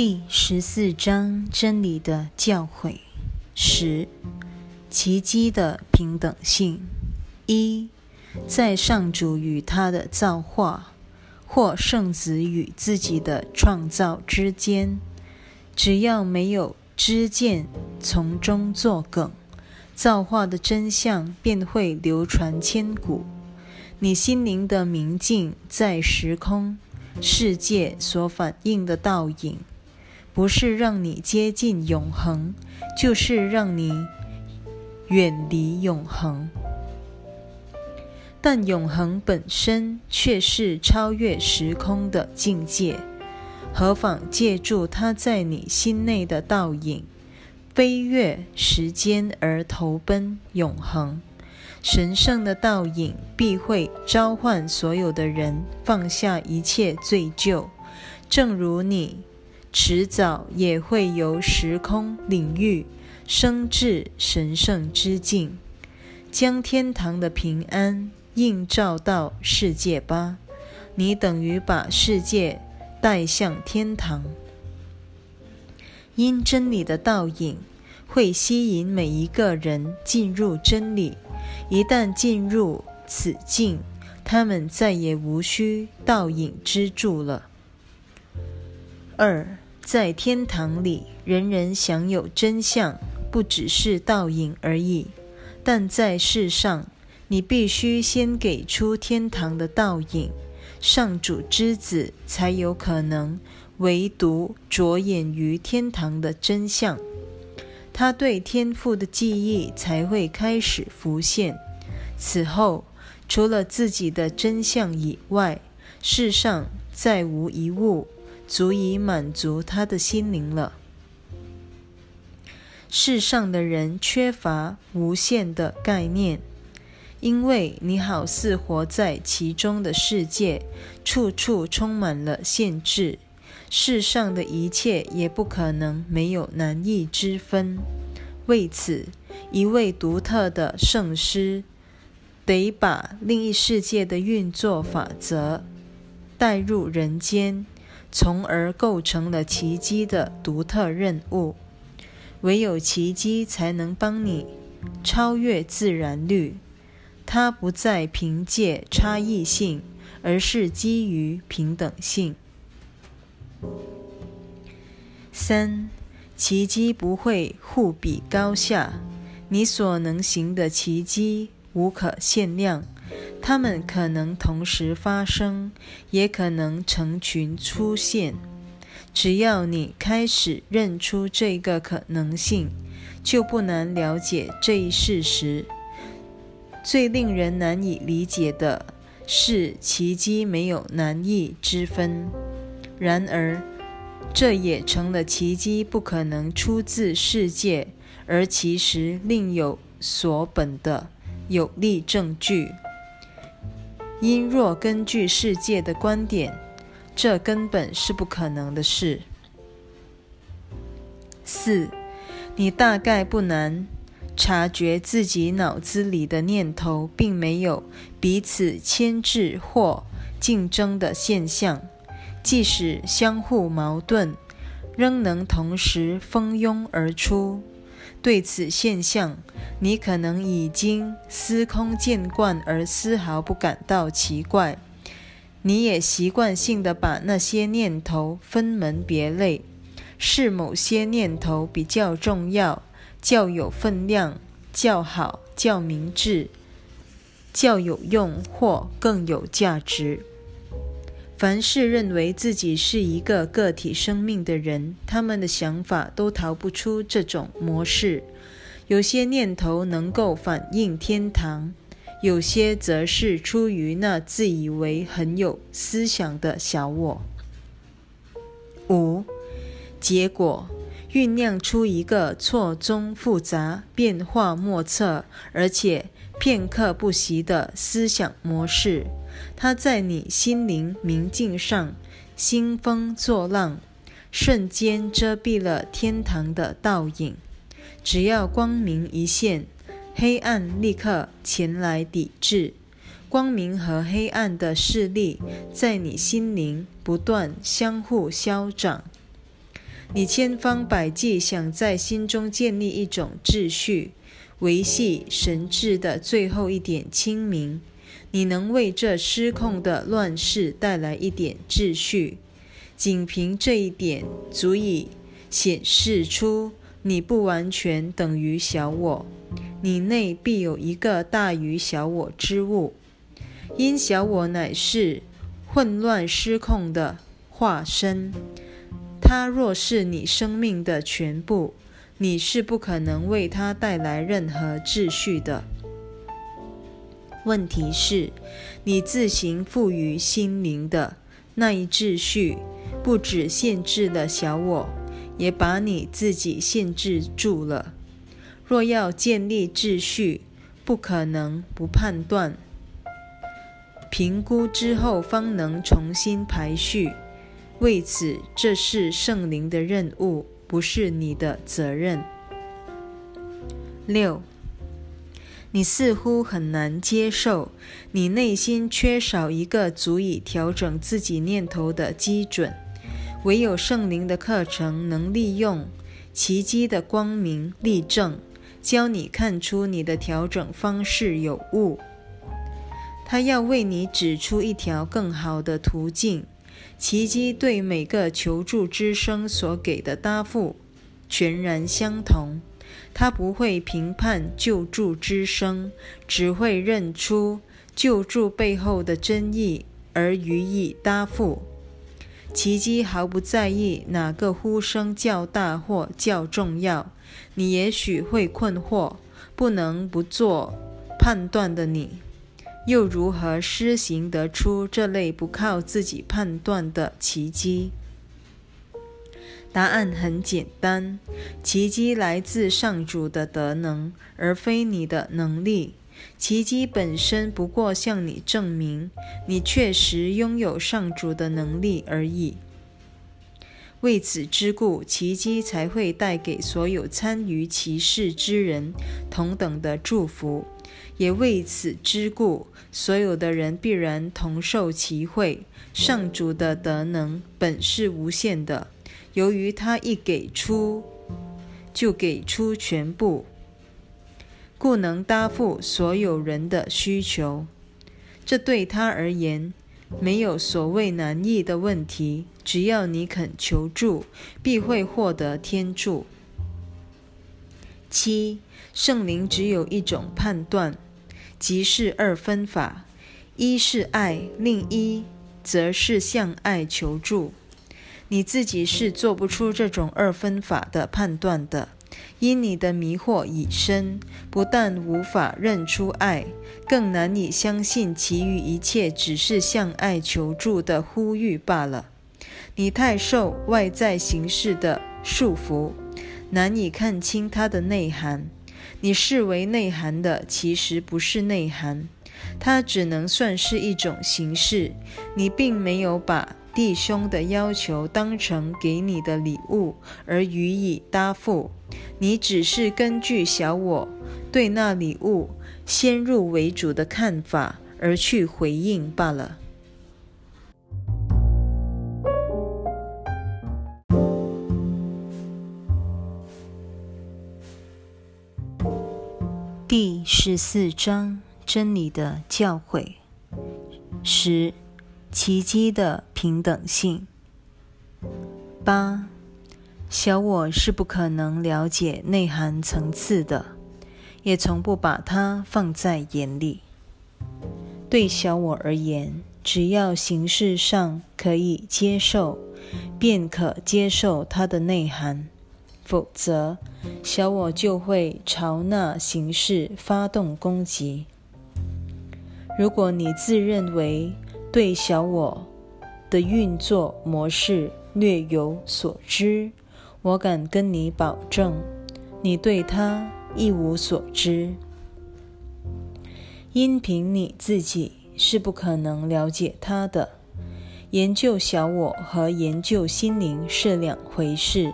第十四章真理的教诲十奇迹的平等性一在上主与他的造化，或圣子与自己的创造之间，只要没有知见从中作梗，造化的真相便会流传千古。你心灵的明镜在时空世界所反映的倒影。不是让你接近永恒，就是让你远离永恒。但永恒本身却是超越时空的境界，何妨借助它在你心内的倒影，飞越时间而投奔永恒？神圣的倒影必会召唤所有的人放下一切罪疚，正如你。迟早也会由时空领域升至神圣之境，将天堂的平安映照到世界吧。你等于把世界带向天堂。因真理的倒影会吸引每一个人进入真理，一旦进入此境，他们再也无需倒影之助了。二，在天堂里，人人享有真相，不只是倒影而已。但在世上，你必须先给出天堂的倒影，上主之子才有可能唯独着眼于天堂的真相。他对天赋的记忆才会开始浮现。此后，除了自己的真相以外，世上再无一物。足以满足他的心灵了。世上的人缺乏无限的概念，因为你好似活在其中的世界，处处充满了限制。世上的一切也不可能没有难易之分。为此，一位独特的圣师得把另一世界的运作法则带入人间。从而构成了奇迹的独特任务。唯有奇迹才能帮你超越自然律。它不再凭借差异性，而是基于平等性。三，奇迹不会互比高下。你所能行的奇迹无可限量。它们可能同时发生，也可能成群出现。只要你开始认出这个可能性，就不难了解这一事实。最令人难以理解的是，奇迹没有难易之分。然而，这也成了奇迹不可能出自世界，而其实另有所本的有力证据。因若根据世界的观点，这根本是不可能的事。四，你大概不难察觉自己脑子里的念头并没有彼此牵制或竞争的现象，即使相互矛盾，仍能同时蜂拥而出。对此现象，你可能已经司空见惯，而丝毫不感到奇怪。你也习惯性的把那些念头分门别类，是某些念头比较重要、较有分量、较好、较明智、较有用或更有价值。凡是认为自己是一个个体生命的人，他们的想法都逃不出这种模式。有些念头能够反映天堂，有些则是出于那自以为很有思想的小我。五，结果酝酿出一个错综复杂、变化莫测，而且片刻不息的思想模式。它在你心灵明镜上兴风作浪，瞬间遮蔽了天堂的倒影。只要光明一现，黑暗立刻前来抵制。光明和黑暗的势力在你心灵不断相互消长。你千方百计想在心中建立一种秩序，维系神智的最后一点清明。你能为这失控的乱世带来一点秩序，仅凭这一点，足以显示出你不完全等于小我。你内必有一个大于小我之物，因小我乃是混乱失控的化身。它若是你生命的全部，你是不可能为它带来任何秩序的。问题是，你自行赋予心灵的那一秩序，不只限制了小我，也把你自己限制住了。若要建立秩序，不可能不判断、评估之后方能重新排序。为此，这是圣灵的任务，不是你的责任。六，你似乎很难接受，你内心缺少一个足以调整自己念头的基准。唯有圣灵的课程能利用奇迹的光明例证。教你看出你的调整方式有误，他要为你指出一条更好的途径。奇迹对每个求助之声所给的答复全然相同，他不会评判救助之声，只会认出救助背后的真意而予以答复。奇迹毫不在意哪个呼声较大或较重要。你也许会困惑，不能不做判断的你，又如何施行得出这类不靠自己判断的奇迹？答案很简单：奇迹来自上主的德能，而非你的能力。奇迹本身不过向你证明，你确实拥有上主的能力而已。为此之故，奇迹才会带给所有参与其事之人同等的祝福；也为此之故，所有的人必然同受其惠。上主的德能本是无限的，由于他一给出，就给出全部，故能答复所有人的需求。这对他而言。没有所谓难易的问题，只要你肯求助，必会获得天助。七，圣灵只有一种判断，即是二分法：一是爱，另一则是向爱求助。你自己是做不出这种二分法的判断的。因你的迷惑已深，不但无法认出爱，更难以相信其余一切只是向爱求助的呼吁罢了。你太受外在形式的束缚，难以看清它的内涵。你视为内涵的，其实不是内涵，它只能算是一种形式。你并没有把弟兄的要求当成给你的礼物而予以答复。你只是根据小我对那礼物先入为主的看法而去回应罢了。第十四章：真理的教诲。十、奇迹的平等性。八。小我是不可能了解内涵层次的，也从不把它放在眼里。对小我而言，只要形式上可以接受，便可接受它的内涵；否则，小我就会朝那形式发动攻击。如果你自认为对小我的运作模式略有所知，我敢跟你保证，你对他一无所知，因凭你自己是不可能了解他的。研究小我和研究心灵是两回事。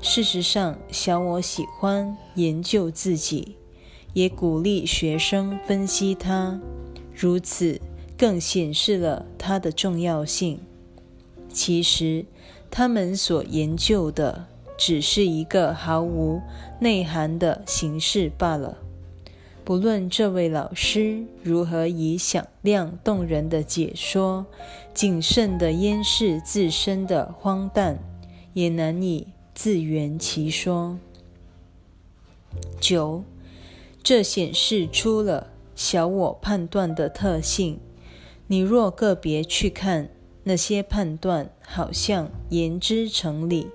事实上，小我喜欢研究自己，也鼓励学生分析它，如此更显示了它的重要性。其实。他们所研究的只是一个毫无内涵的形式罢了。不论这位老师如何以响亮动人的解说，谨慎地掩饰自身的荒诞，也难以自圆其说。九，这显示出了小我判断的特性。你若个别去看那些判断，好像言之成理；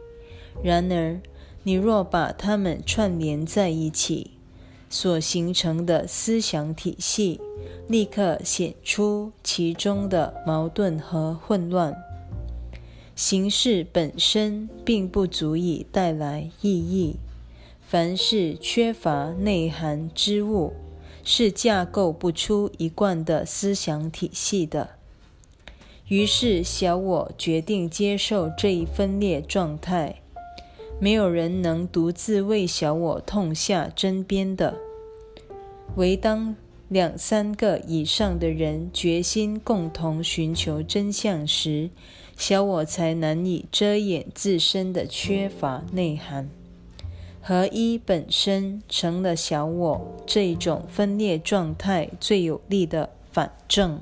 然而，你若把它们串联在一起，所形成的思想体系，立刻显出其中的矛盾和混乱。形式本身并不足以带来意义。凡是缺乏内涵之物，是架构不出一贯的思想体系的。于是，小我决定接受这一分裂状态。没有人能独自为小我痛下针砭的，唯当两三个以上的人决心共同寻求真相时，小我才难以遮掩自身的缺乏内涵。合一本身成了小我这一种分裂状态最有力的反证。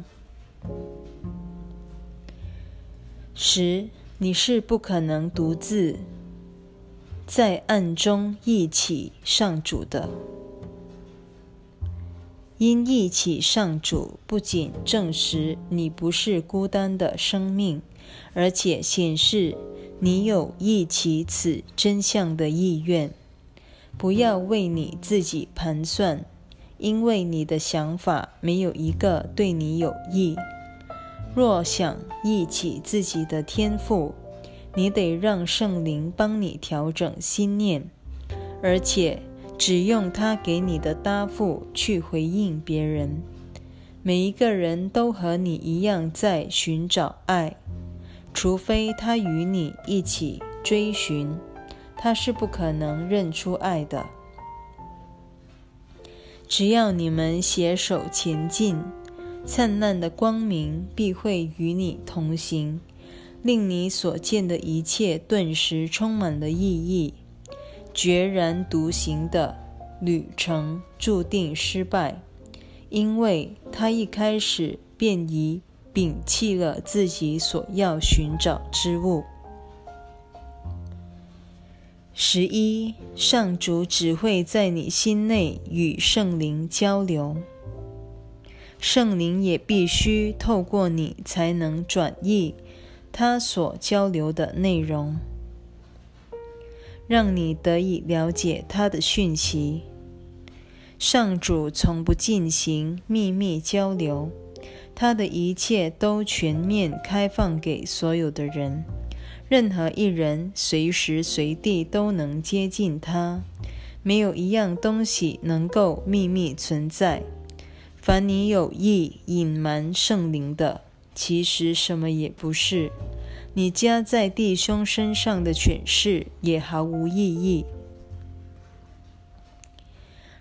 十，你是不可能独自。在暗中一起上主的，因一起上主，不仅证实你不是孤单的生命，而且显示你有一起此真相的意愿。不要为你自己盘算，因为你的想法没有一个对你有益。若想忆起自己的天赋，你得让圣灵帮你调整心念，而且只用他给你的答复去回应别人。每一个人都和你一样在寻找爱，除非他与你一起追寻，他是不可能认出爱的。只要你们携手前进，灿烂的光明必会与你同行。令你所见的一切顿时充满了意义。决然独行的旅程注定失败，因为他一开始便已摒弃了自己所要寻找之物。十一，上主只会在你心内与圣灵交流，圣灵也必须透过你才能转译。他所交流的内容，让你得以了解他的讯息。上主从不进行秘密交流，他的一切都全面开放给所有的人，任何一人随时随地都能接近他。没有一样东西能够秘密存在。凡你有意隐瞒圣灵的。其实什么也不是，你加在弟兄身上的诠释也毫无意义。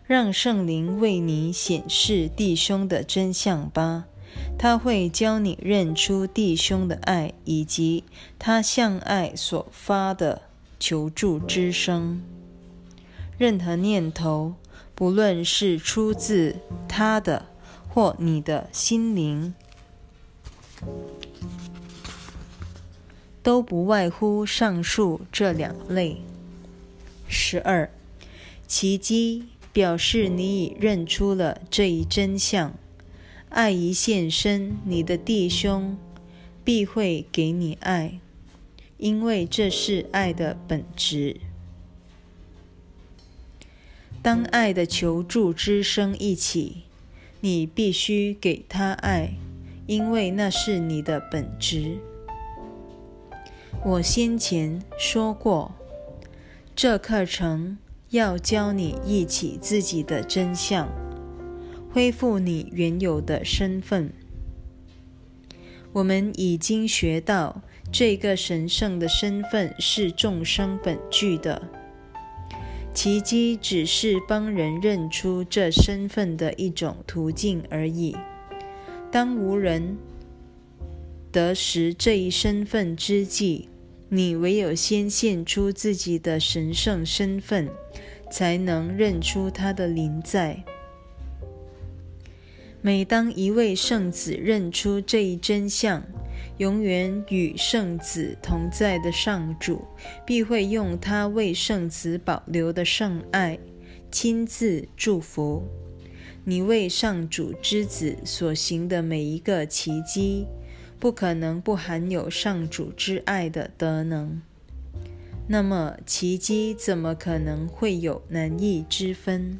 让圣灵为你显示弟兄的真相吧，他会教你认出弟兄的爱，以及他向爱所发的求助之声。任何念头，不论是出自他的或你的心灵。都不外乎上述这两类。十二，奇迹表示你已认出了这一真相。爱一现身，你的弟兄必会给你爱，因为这是爱的本质。当爱的求助之声一起，你必须给他爱。因为那是你的本质。我先前说过，这课程要教你忆起自己的真相，恢复你原有的身份。我们已经学到，这个神圣的身份是众生本具的。奇迹只是帮人认出这身份的一种途径而已。当无人得识这一身份之际，你唯有先现出自己的神圣身份，才能认出他的临在。每当一位圣子认出这一真相，永远与圣子同在的上主，必会用他为圣子保留的圣爱，亲自祝福你为上主之子所行的每一个奇迹。不可能不含有上主之爱的德能，那么奇迹怎么可能会有难易之分？